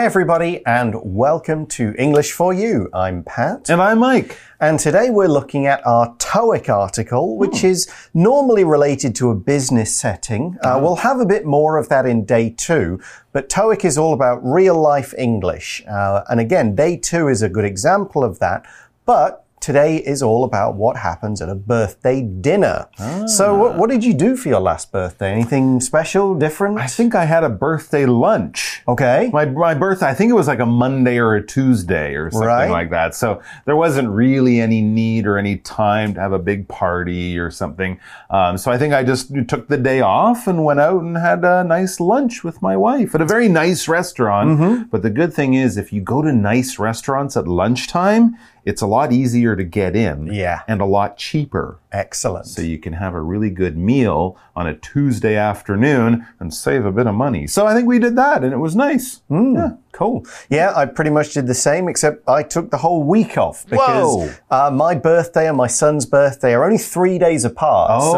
Hi, everybody, and welcome to English for You. I'm Pat. And I'm Mike. And today we're looking at our TOEIC article, which is normally related to a business setting. Uh, we'll have a bit more of that in day two, but TOEIC is all about real life English. Uh, and again, day two is a good example of that. But Today is all about what happens at a birthday dinner. So, what, what did you do for your last birthday? Anything special, different? I think I had a birthday lunch. Okay. My, my birthday, I think it was like a Monday or a Tuesday or something Right. like that. So there wasn't really any need or any time to have a big party or something. Um, so I think I just took the day off and went out and had a nice lunch with my wife at a very nice restaurant. Mm-hmm. But the good thing is, if you go to nice restaurants at lunchtime, it's a lot easier to get in. Yeah. And a lot cheaper. Excellent. So you can have a really good meal on a Tuesday afternoon and save a bit of money. So I think we did that and it was nice. Hmm. Yeah. Cool. Yeah, I pretty much did the same, except I took the whole week off because uh, my birthday and my son's birthday are only three days apart. Oh,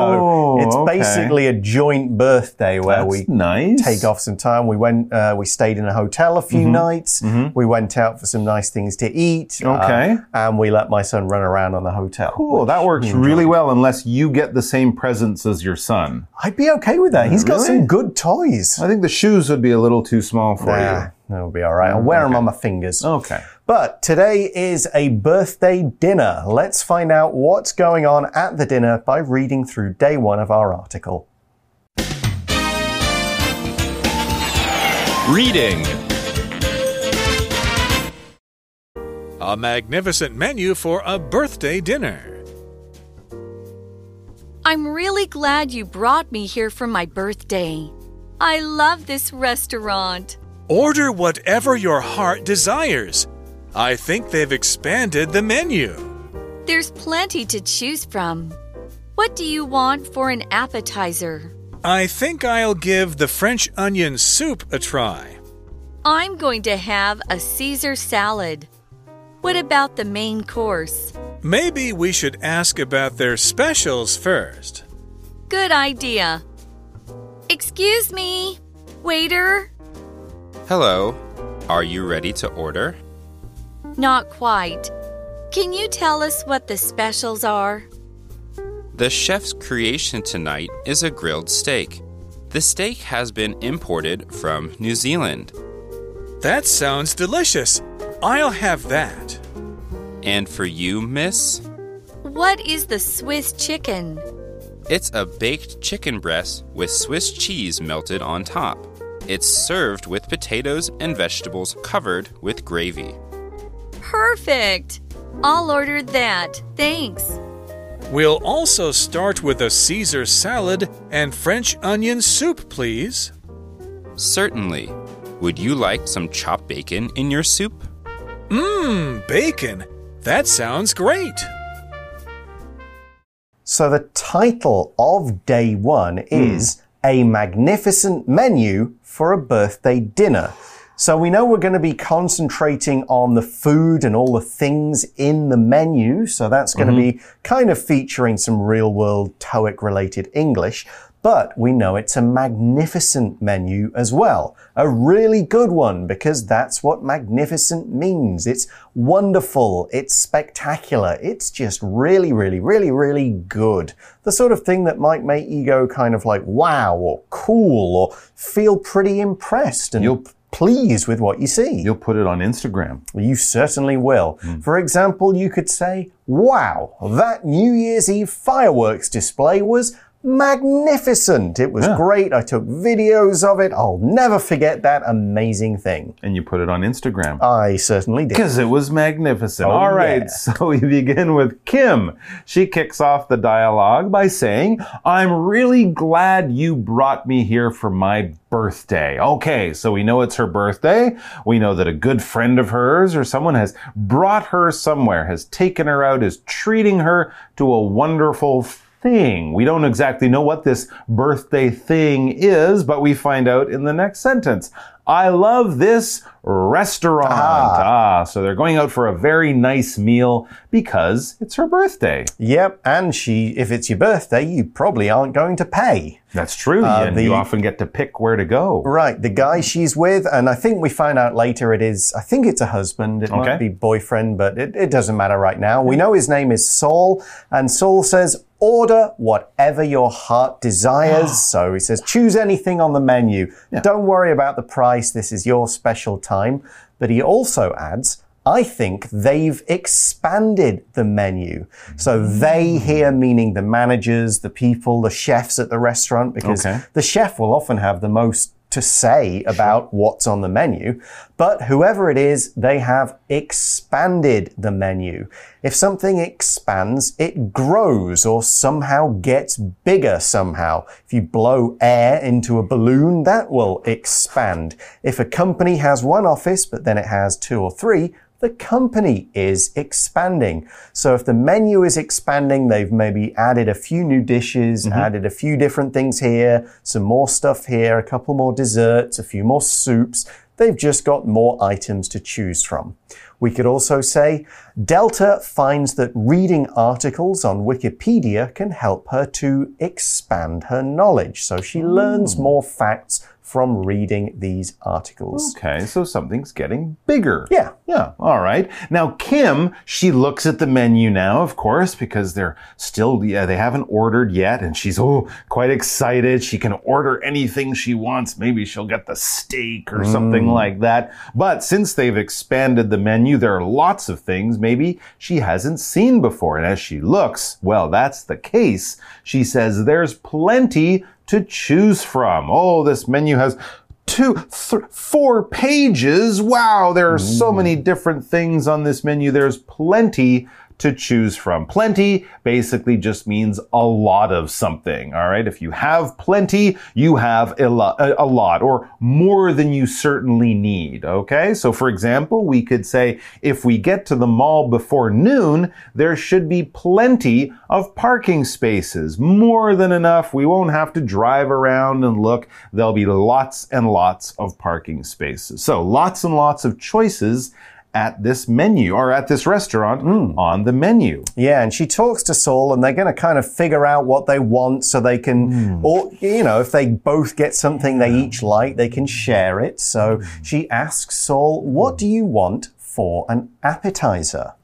so it's okay. basically a joint birthday where That's we nice. take off some time. We went, uh, we stayed in a hotel a few Mm-hmm. nights. We went out for some nice things to eat. uh, Okay. and we let my son run around on the hotel. Cool. That works really well unless you get the same presents as your son. I'd be okay with that. He's got some good toys. I think the shoes would be a little too small for Yeah, that'll be all right. I'll mm, wear them on my fingers. Okay. But today is a birthday dinner. Let's find out what's going on at the dinner by reading through day one of our article. Reading A magnificent menu for a birthday dinner. I'm really glad you brought me here for my birthday. I love this restaurant. Order whatever your heart desires. I think they've expanded the menu. There's plenty to choose from. What do you want for an appetizer? I think I'll give the French onion soup a try. I'm going to have a Caesar salad. What about the main course? Maybe we should ask about their specials first. Good idea. Excuse me, waiter? Hello. Are you ready to order? Not quite. Can you tell us what the specials are? The chef's creation tonight is a grilled steak. The steak has been imported from New Zealand. That sounds delicious. I'll have that. And for you, miss, What is the Swiss chicken? it's a baked chicken breast with Swiss cheese melted on top. It's served with potatoes and vegetables covered with gravy. Perfect. I'll order that. Thanks. We'll also start with a Caesar salad and French onion soup, please. Certainly. Would you like some chopped bacon in your soup? Mmm, bacon. That sounds great. So, the title of day one is A Magnificent Menu for a Birthday Dinner. So, we know we're going to be concentrating on the food and all the things in the menu. So, that's going to mm-hmm. be kind of featuring some real world TOEIC related English. But we know it's a magnificent menu as well. A really good one because that's what magnificent means. It's wonderful. It's spectacular. It's just really, really, really, really good. The sort of thing that might make you go kind of like wow or cool or feel pretty impressed and You'll- pleased with what you see. You'll put it on Instagram. You certainly will. Hmm. For example, you could say, wow, that New Year's Eve fireworks display was magnificent. It was Yeah. great. I took videos of it. I'll never forget that amazing thing. And you put it on Instagram. I certainly did. Because it was magnificent. Oh, All right, yeah. so we begin with Kim. She kicks off the dialogue by saying, I'm really glad you brought me here for my birthday. Okay, so we know it's her birthday. We know that a good friend of hers or someone has brought her somewhere, has taken her out, is treating her to a wonderful thing. We don't exactly know what this birthday thing is, but we find out in the next sentence. I love this restaurant. Ah. so they're going out for a very nice meal because it's her birthday. Yep, and she, if it's your birthday, you probably aren't going to pay. That's true. Uh, and the- you often get to pick where to go. Right, the guy she's with, and I think we find out later it is, I think it's a husband, it Okay. might be boyfriend, but it, it doesn't matter right now. We know his name is Saul, and Saul says, Order whatever your heart desires. Ah. so he says, Choose anything on the menu. Don't worry about the price, this is your special time. But he also adds, I think they've expanded the menu. So they hmm. here meaning the managers, the people, the chefs at the restaurant, because Okay. the chef will often have the most to say about what's on the menu. But whoever it is, they have expanded the menu. If something expands, it grows or somehow gets bigger somehow. If you blow air into a balloon, that will expand. If a company has one office, but then it has two or three, the company is expanding. So if the menu is expanding, they've maybe added a few new dishes, mm-hmm. added a few different things here, some more stuff here, a couple more desserts, a few more soups. They've just got more items to choose from. We could also say Delta finds that reading articles on Wikipedia can help her to expand her knowledge. So she learns mm. more facts from reading these articles. Okay, so something's getting bigger. Yeah. Yeah, all right. Now, Kim, she looks at the menu now, of course, because they're still, yeah, they haven't ordered yet, and she's, oh, quite excited. She can order anything she wants. Maybe she'll get the steak or something mm. like that. But since they've expanded the menu, there are lots of things maybe she hasn't seen before. And as she looks, well, that's the case. She says there's plenty to choose from. Oh, this menu has two, four pages. Wow, there are so mm. many different things on this menu. There's plenty to choose from. Plenty basically just means a lot of something. All right. If you have plenty, you have a lot, a lot or more than you certainly need. Okay. So for example, we could say if we get to the mall before noon, there should be plenty of parking spaces. More than enough. We won't have to drive around and look. There'll be lots and lots of parking spaces. So lots and lots of choices at this menu or at this restaurant hmm. on the menu. Yeah, and she talks to Saul, and they're going to kind of figure out what they want so they can, hmm. or, you know, if they both get something they each like, they can share it. So hmm. she asks Saul, What do you want for an appetizer?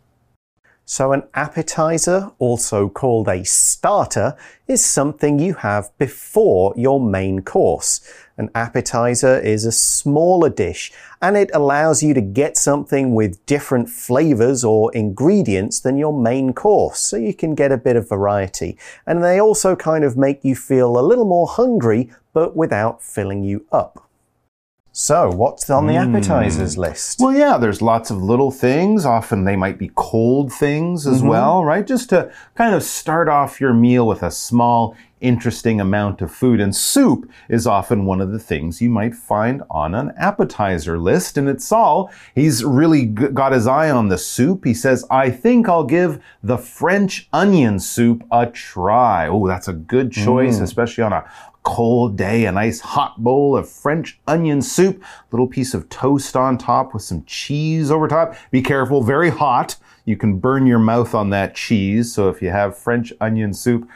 So, an appetizer, also called a starter, is something you have before your main course. An appetizer is a smaller dish and it allows you to get something with different flavors or ingredients than your main course, so you can get a bit of variety. And they also kind of make you feel a little more hungry, but without filling you up. So, what's on the hmm. appetizers list? Well, yeah, there's lots of little things. Often they might be cold things as mm-hmm. well, right? Just to kind of start off your meal with a small, interesting amount of food. And soup is often one of the things you might find on an appetizer list. And it's Saul. He's really got his eye on the soup. He says, I think I'll give the French onion soup a try. Oh, that's a good choice, mm. especially on a cold day, a nice hot bowl of French onion soup, little piece of toast on top with some cheese over top. Be careful, very hot. You can burn your mouth on that cheese. So if you have French onion soup,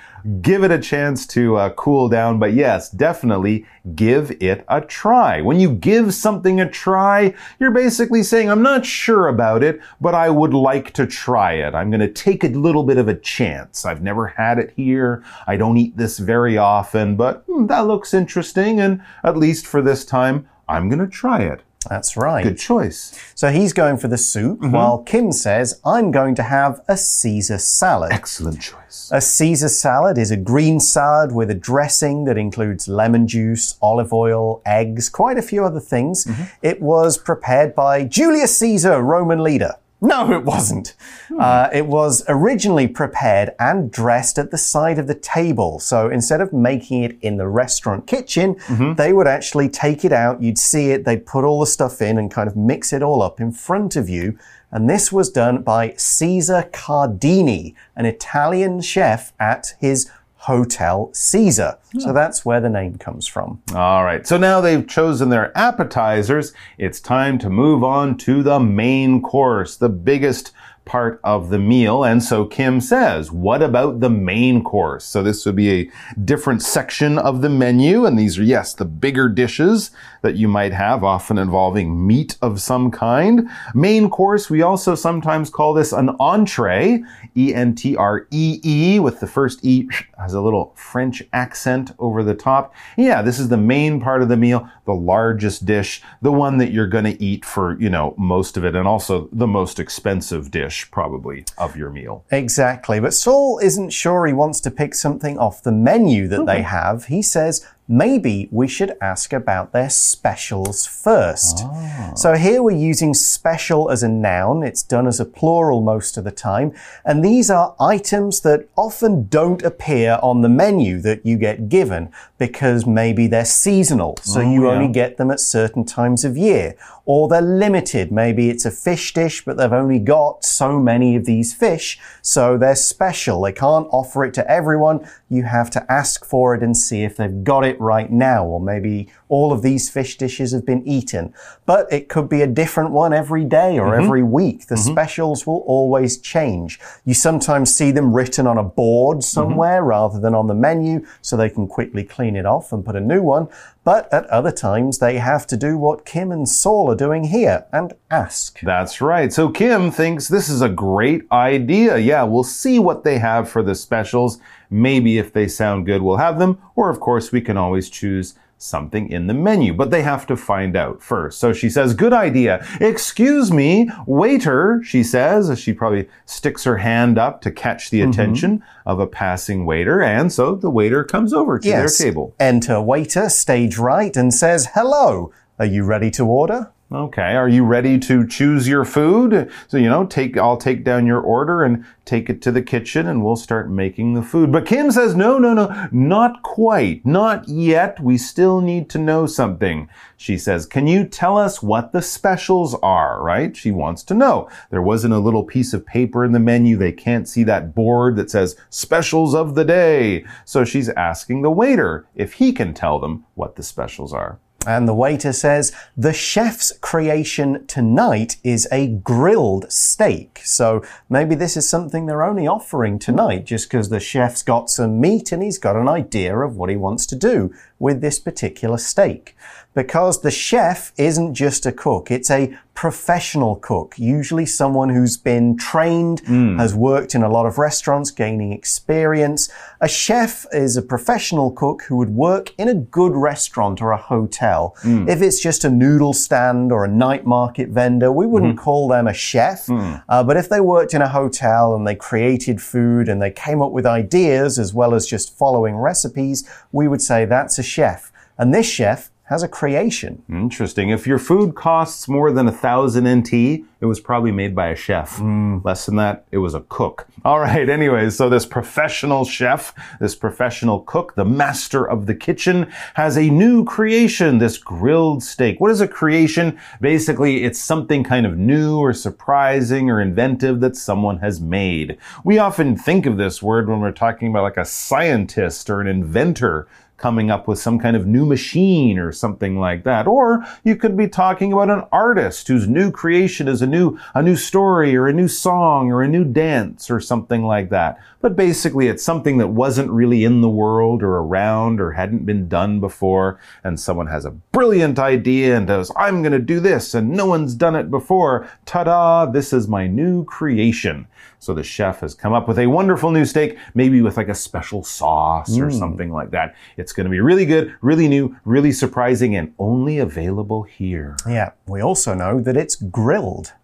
give it a chance to uh, cool down. But yes, definitely give it a try. When you give something a try, you're basically saying, I'm not sure about it, but I would like to try it. I'm going to take a little bit of a chance. I've never had it here. I don't eat this very often, but hmm, that looks interesting. And at least for this time, I'm going to try it. That's right. Good choice. So he's going for the soup, mm-hmm. while Kim says, I'm going to have a Caesar salad. Excellent choice. A Caesar salad is a green salad with a dressing that includes lemon juice, olive oil, eggs, quite a few other things. Mm-hmm. It was prepared by Julius Caesar, Roman leader. No, it wasn't. Uh, it was originally prepared and dressed at the side of the table. So instead of making it in the restaurant kitchen, they would actually take it out. You'd see it. They'd put all the stuff in and kind of mix it all up in front of you. And this was done by Caesar Cardini, an Italian chef at his Hotel Caesar. So hmm. that's where the name comes from. All right, so now they've chosen their appetizers. It's time to move on to the main course, the biggest part of the meal. And so Kim says, What about the main course? So this would be a different section of the menu. And these are, yes, the bigger dishes that you might have, often involving meat of some kind. Main course, we also sometimes call this an entree, E N T R E E, with the first E has a little French accent over the top. Yeah, this is the main part of the meal, the largest dish, the one that you're going to eat for, you know, most of it, and also the most expensive dish, probably, of your meal. Exactly. But Saul isn't sure he wants to pick something off the menu that they have. He says, maybe we should ask about their specials first. Ah. So here we're using special as a noun. It's done as a plural most of the time. And these are items that often don't appear on the menu that you get given because maybe they're seasonal. So oh, you only get them at certain times of year. Or they're limited. Maybe it's a fish dish, but they've only got so many of these fish. So they're special. They can't offer it to everyone. You have to ask for it and see if they've got it right now. Or maybe all of these fish dishes have been eaten. But it could be a different one every day or mm-hmm. every week. The mm-hmm. specials will always change. You sometimes see them written on a board mm-hmm. somewhere rather than on the menu so they can quickly clean it off and put a new one. But at other times, they have to do what Kim and Saul are doing here and ask. That's right. So Kim thinks this is a great idea. Yeah, we'll see what they have for the specials. Maybe if they sound good, we'll have them. Or, of course, we can always choose something in the menu, but they have to find out first. So she says, Good idea. Excuse me, waiter, she says, as she probably sticks her hand up to catch the mm-hmm. attention of a passing waiter. And so the waiter comes over to Yes. their table. Enter waiter, stage right, and says, Hello, are you ready to order? Okay, are you ready to choose your food? So, you know, take I'll take down your order and take it to the kitchen and we'll start making the food. But Kim says, "No, no, no, not quite. Not yet. We still need to know something." She says, "Can you tell us what the specials are?" Right? She wants to know. There wasn't a little piece of paper in the menu. They can't see that board that says specials of the day. So she's asking the waiter if he can tell them what the specials are. And the waiter says, The chef's creation tonight is a grilled steak. So maybe this is something they're only offering tonight just because the chef's got some meat and he's got an idea of what he wants to do with this particular steak. Because the chef isn't just a cook, it's a professional cook, usually someone who's been trained, hmm. has worked in a lot of restaurants, gaining experience. A chef is a professional cook who would work in a good restaurant or a hotel. Hmm. If it's just a noodle stand or a night market vendor, we wouldn't mm-hmm. call them a chef. Hmm. Uh, but if they worked in a hotel and they created food and they came up with ideas as well as just following recipes, we would say that's a chef. And this chef has a creation. Interesting. If your food costs more than a thousand NT, it was probably made by a chef. Mm. Less than that, it was a cook. All right. Anyways, so this professional chef, this professional cook, the master of the kitchen, has a new creation, this grilled steak. What is a creation? Basically, it's something kind of new or surprising or inventive that someone has made. We often think of this word when we're talking about like a scientist or an inventor coming up with some kind of new machine or something like that. Or you could be talking about an artist whose new creation is a new, a new story or a new song or a new dance or something like that. But basically it's something that wasn't really in the world or around or hadn't been done before. And someone has a brilliant idea and goes, I'm going to do this and no one's done it before. Ta-da! This is my new creation. So the chef has come up with a wonderful new steak, maybe with like a special sauce or mm. something like that. It's going to be really good, really new, really surprising, and only available here. Yeah, we also know that it's grilled.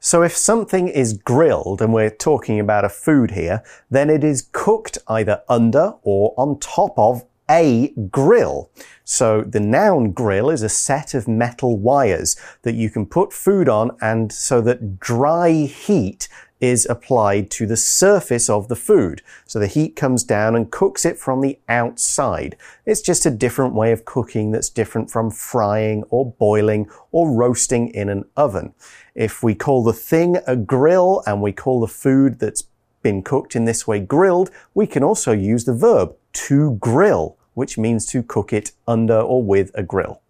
So if something is grilled, and we're talking about a food here, then it is cooked either under or on top of a grill. So the noun grill is a set of metal wires that you can put food on and so that dry heat is applied to the surface of the food. So the heat comes down and cooks it from the outside. It's just a different way of cooking that's different from frying or boiling or roasting in an oven. If we call the thing a grill and we call the food that's been cooked in this way, grilled, we can also use the verb to grill, which means to cook it under or with a grill.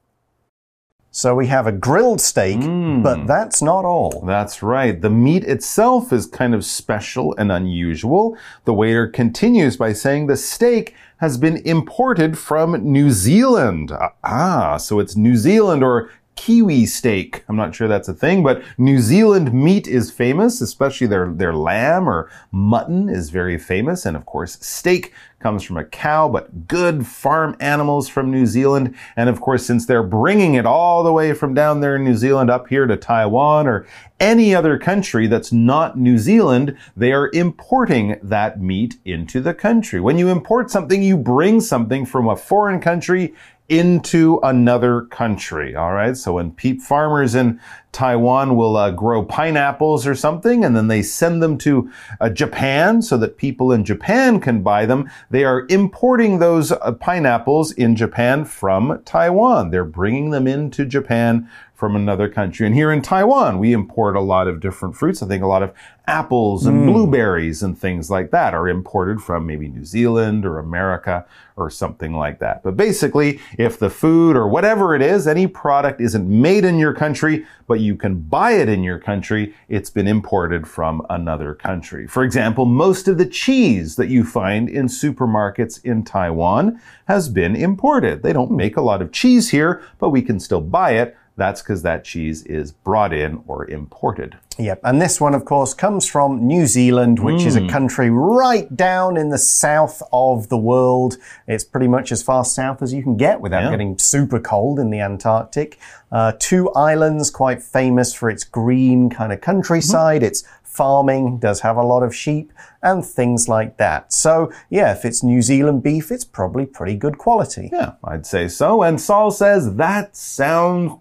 So we have a grilled steak, but that's not all. That's right. The meat itself is kind of special and unusual. The waiter continues by saying the steak has been imported from New Zealand. Ah, so it's New Zealand or Kiwi steak. I'm not sure that's a thing, but New Zealand meat is famous, especially their, their lamb or mutton is very famous. And of course, steak comes from a cow, but good farm animals from New Zealand. And of course, since they're bringing it all the way from down there in New Zealand up here to Taiwan or any other country that's not New Zealand, they are importing that meat into the country. When you import something, you bring something from a foreign country into another country. All right. So when peep farmers in Taiwan will uh, grow pineapples or something, and then they send them to uh, Japan so that people in Japan can buy them, they are importing those uh, pineapples in Japan from Taiwan. They're bringing them into Japan from another country. And here in Taiwan, we import a lot of different fruits. I think a lot of apples and hmm. blueberries and things like that are imported from maybe New Zealand or America or something like that. But basically, if the food or whatever it is, any product isn't made in your country, but you can buy it in your country, it's been imported from another country. For example, most of the cheese that you find in supermarkets in Taiwan has been imported. They don't make a lot of cheese here, but we can still buy it. That's because that cheese is brought in or imported. Yep. And this one, of course, comes from New Zealand, which is a country right down in the south of the world. It's pretty much as far south as you can get without Yeah. getting super cold in the Antarctic. Uh, two islands, quite famous for its green kind of countryside. It's farming, does have a lot of sheep and things like that. So, yeah, if it's New Zealand beef, it's probably pretty good quality. Yeah, I'd say so. And Saul says, that sounds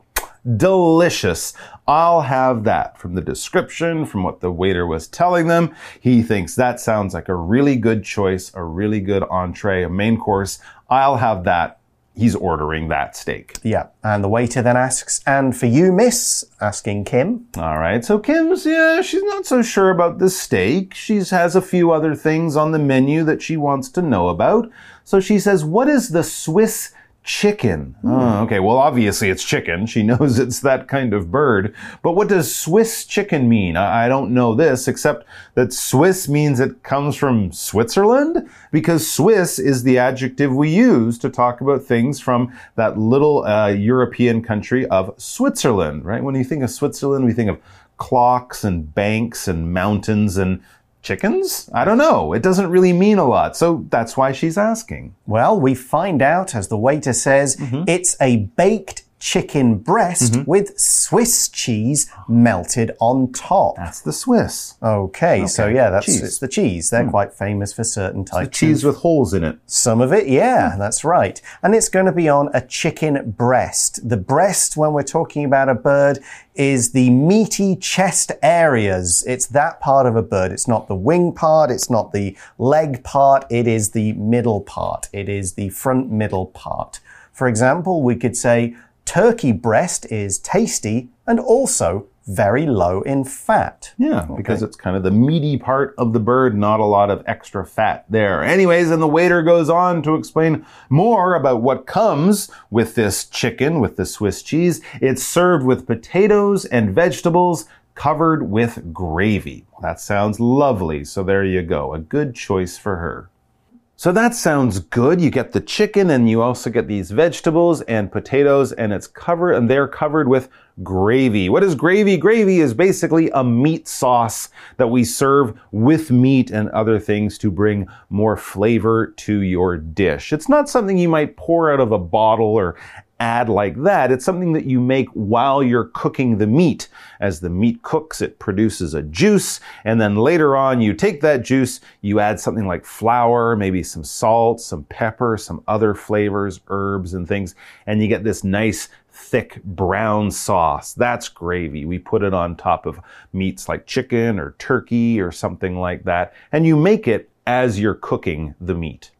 delicious. I'll have that. From the description, from what the waiter was telling them, he thinks that sounds like a really good choice, a really good entree, a main course. I'll have that. He's ordering that steak. Yeah. And the waiter then asks, and for you, miss? Asking Kim. All right. So Kim's, yeah, she's not so sure about the steak. She has a few other things on the menu that she wants to know about. So she says, What is the Swiss chicken? Oh, okay. Well, obviously it's chicken. She knows it's that kind of bird. But what does Swiss chicken mean? I, I don't know this, except that Swiss means it comes from Switzerland because Swiss is the adjective we use to talk about things from that little uh, European country of Switzerland, right? When you think of Switzerland, we think of clocks and banks and mountains and chickens? I don't know. It doesn't really mean a lot. So that's why she's asking. Well, we find out, as the waiter says, mm-hmm. it's a baked chicken breast mm-hmm. with Swiss cheese melted on top. That's the Swiss. Okay, so yeah, that's cheese. it's the cheese. They're hmm. quite famous for certain types. The cheese with holes in it. some of it, yeah, hmm. that's right. And it's going to be on a chicken breast. The breast, when we're talking about a bird, is the meaty chest areas. It's that part of a bird. It's not the wing part. It's not the leg part. It is the middle part. It is the front middle part. For example, we could say turkey breast is tasty and also very low in fat. Yeah, because it's kind of the meaty part of the bird, not a lot of extra fat there. Anyways, and the waiter goes on to explain more about what comes with this chicken, with the Swiss cheese. It's served with potatoes and vegetables covered with gravy. That sounds lovely. So there you go. A good choice for her. So that sounds good. You get the chicken and you also get these vegetables and potatoes and it's covered and they're covered with gravy. What is gravy? Gravy is basically a meat sauce that we serve with meat and other things to bring more flavor to your dish. It's not something you might pour out of a bottle or add like that. It's something that you make while you're cooking the meat. As the meat cooks, it produces a juice, and then later on, you take that juice, you add something like flour, maybe some salt, some pepper, some other flavors, herbs, and things, and you get this nice thick brown sauce. That's gravy. We put it on top of meats like chicken or turkey or something like that, and you make it as you're cooking the meat.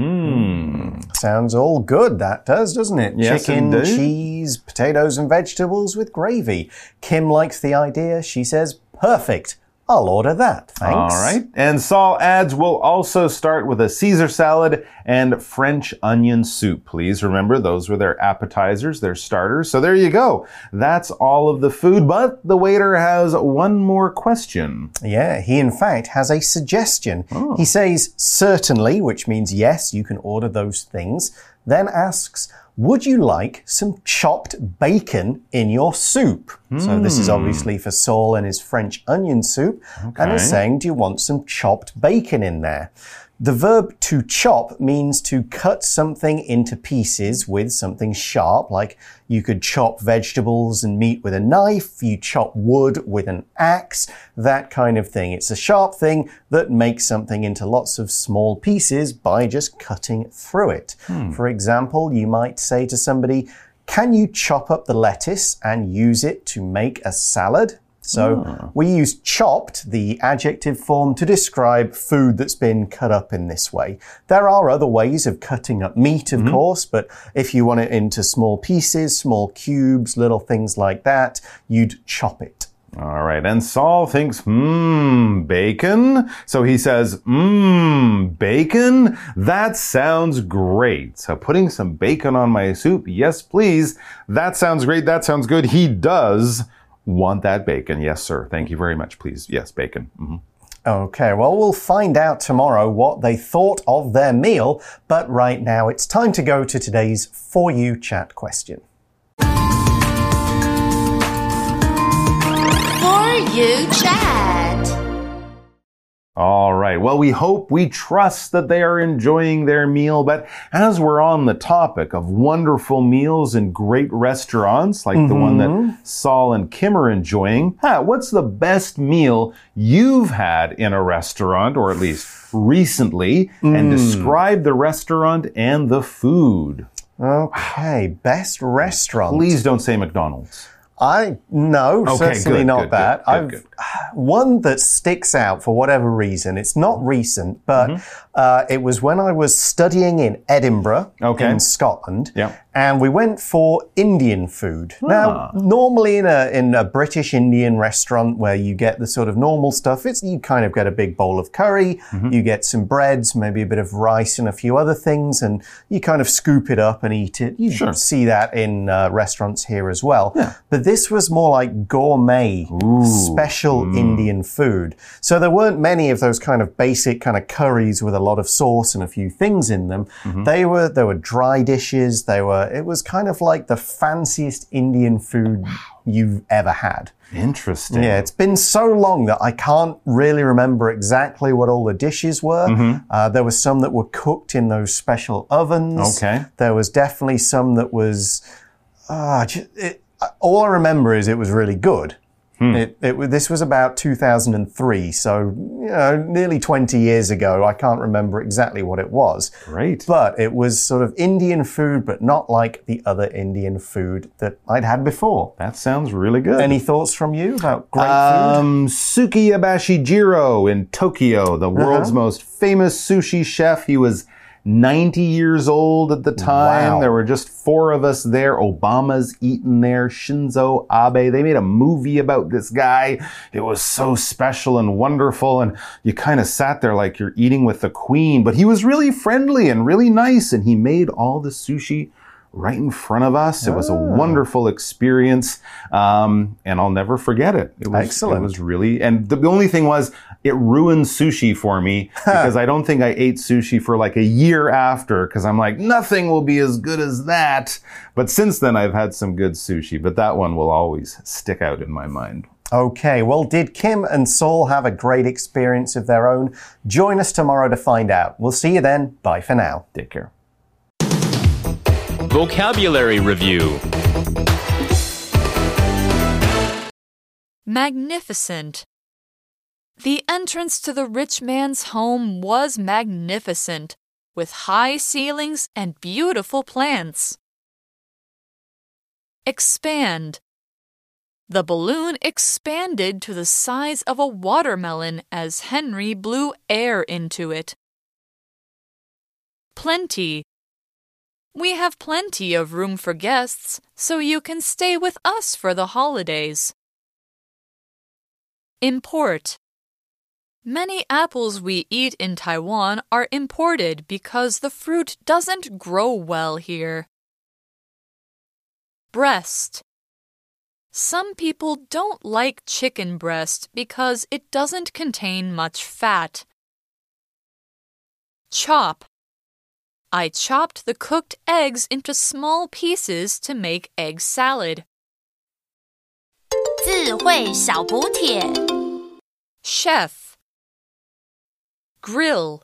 Hmm. Sounds all good, that does, doesn't it? Yes, Chicken, indeed. cheese, potatoes, and vegetables with gravy. Kim likes the idea. She says, perfect. I'll order that. Thanks. All right. And Saul adds, we'll also start with a Caesar salad and French onion soup. Please remember, those were their appetizers, their starters. So there you go. That's all of the food. But the waiter has one more question. Yeah, he in fact has a suggestion. Oh. He says, certainly, which means yes, you can order those things. Then asks, would you like some chopped bacon in your soup? So this is hmm. obviously for Saul and his French onion soup. And is Okay. saying, do you want some chopped bacon in there? The verb to chop means to cut something into pieces with something sharp, like you could chop vegetables and meat with a knife, you chop wood with an axe, that kind of thing. It's a sharp thing that makes something into lots of small pieces by just cutting through it. Hmm. For example, you might say to somebody, Can you chop up the lettuce and use it to make a salad? So ah. we use chopped, the adjective form, to describe food that's been cut up in this way. There are other ways of cutting up meat, of mm-hmm. course, but if you want it into small pieces, small cubes, little things like that, you'd chop it. All right. And Saul thinks, mmm, bacon. So he says, mmm, bacon? That sounds great. So putting some bacon on my soup, yes, please. That sounds great. That sounds good. He does want that bacon. Yes, sir. Thank you very much. Please. Yes, bacon. Mhm. Okay, well, we'll find out tomorrow what they thought of their meal, but right now it's time to go to today's For You chat question. For you chat. All right. Well, we hope, we trust that they are enjoying their meal. But as we're on the topic of wonderful meals and great restaurants, like the one that mm-hmm. Saul and Kim are enjoying, huh, what's the best meal you've had in a restaurant, or at least recently? And hmm. describe the restaurant and the food. Okay, best restaurant. Please don't say McDonald's. I no, Okay, certainly good, not good, that. good, I've one that sticks out for whatever reason. It's not recent, but Mm-hmm. Uh, it was when I was studying in Edinburgh, Okay. in Scotland, Yeah. and we went for Indian food. Ah. Now, normally in a in a British Indian restaurant where you get the sort of normal stuff, it's you kind of get a big bowl of curry, Mm-hmm. you get some breads, maybe a bit of rice, and a few other things, and you kind of scoop it up and eat it. You Sure. see that in uh, restaurants here as well. But this was more like gourmet, special Mm. Indian food. So there weren't many of those kind of basic kind of curries with a lot of sauce and a few things in them. Mm-hmm. They were there were dry dishes. They were it was kind of like the fanciest Indian food you've ever had. Interesting. Yeah, it's been so long that I can't really remember exactly what all the dishes were. Mm-hmm. Uh, there was some that were cooked in those special ovens. Okay. There was definitely some that was. Uh, it, all I remember is it was really good. Hmm. It, it, this was about 2003, so you know, nearly 20 years ago. I can't remember exactly what it was, Great. but it was sort of Indian food, but not like the other Indian food that I'd had before. That sounds really good. Any thoughts from you about great food? Um, Sukiyabashi Jiro in Tokyo, the world's most famous sushi chef. He was 90 years old at the time. Wow. There were just four of us there. Obama's eaten there. Shinzo Abe. They made a movie about this guy. It was so special and wonderful. And you kind of sat there like you're eating with the queen. But he was really friendly and really nice. And he made all the sushi right in front of us. It was a Ah. wonderful experience, um, and I'll never forget it. It was, Excellent. It was really, and the, the only thing was, it ruined sushi for me because I don't think I ate sushi for like a year after because I'm like, nothing will be as good as that. But since then, I've had some good sushi, but that one will always stick out in my mind. Okay, well, did Kim and Saul have a great experience of their own? Join us tomorrow to find out. We'll see you then. Bye for now. Take care. Vocabulary Review Magnificent. The entrance to the rich man's home was magnificent, with high ceilings and beautiful plants. Expand. The balloon expanded to the size of a watermelon as Henry blew air into it. Plenty. We have plenty of room for guests, so you can stay with us for the holidays. Import. Many apples we eat in Taiwan are imported because the fruit doesn't grow well here. Breast. Some people don't like chicken breast because it doesn't contain much fat. Chop. I chopped the cooked eggs into small pieces to make egg salad. 智慧小补帖。 Chef. Grill.